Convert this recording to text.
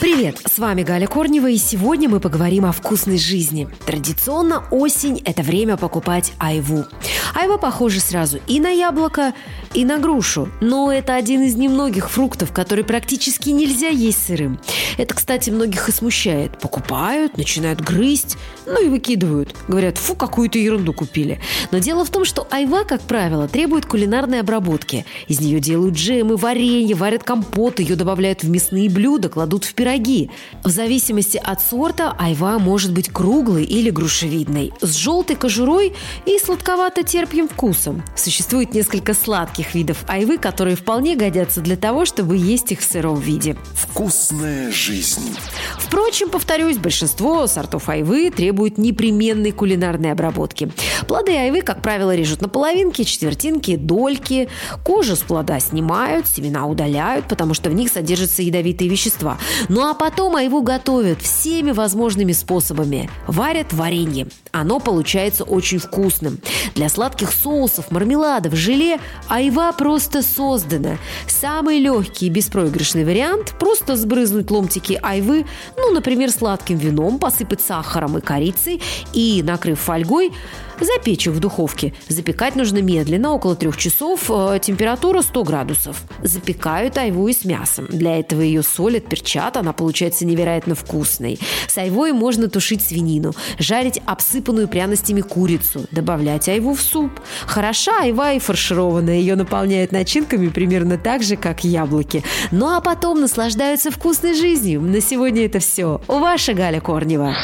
Привет, с вами Галя Корнева, и сегодня мы поговорим о вкусной жизни. Традиционно осень – это время покупать айву. Айва похожа сразу и на яблоко, и на грушу, но это один из немногих фруктов, который практически нельзя есть сырым. Это, кстати, многих и смущает. Покупают, начинают грызть, ну и выкидывают. Говорят, фу, какую-то ерунду купили. Но дело в том, что айва, как правило, требует кулинарной обработки. Из нее делают джемы, варенье, варят компот, ее добавляют в мясные блюда, кладут в пироги. В зависимости от сорта айва может быть круглой или грушевидной, с желтой кожурой и сладковато-терпким вкусом. Существует несколько сладких видов айвы, которые вполне годятся для того, чтобы есть их в сыром виде. Вкусная жизнь жизнь. Впрочем, повторюсь, большинство сортов айвы требуют непременной кулинарной обработки. Плоды айвы, как правило, режут на половинки, четвертинки, дольки. Кожу с плода снимают, семена удаляют, потому что в них содержатся ядовитые вещества. Ну а потом айву готовят всеми возможными способами. Варят варенье. Оно получается очень вкусным. Для сладких соусов, мармеладов, желе айва просто создана. Самый легкий и беспроигрышный вариант – просто сбрызнуть ломтики айвы, ну, например, сладким вином, посыпать сахаром и корицей и, накрыв фольгой, запечь их в духовке. Запекать нужно медленно, около трех часов, э, температура 100 градусов. Запекают айву и с мясом. Для этого ее солят, перчат, она получается невероятно вкусной. С айвой можно тушить свинину, жарить обсыпанную пряностями курицу, добавлять айву в суп. Хороша айва и фаршированная, ее наполняют начинками примерно так же, как яблоки. Ну а потом наслаждаются вкусной жизнью. На сегодня это все. Ваша Галя Корнева.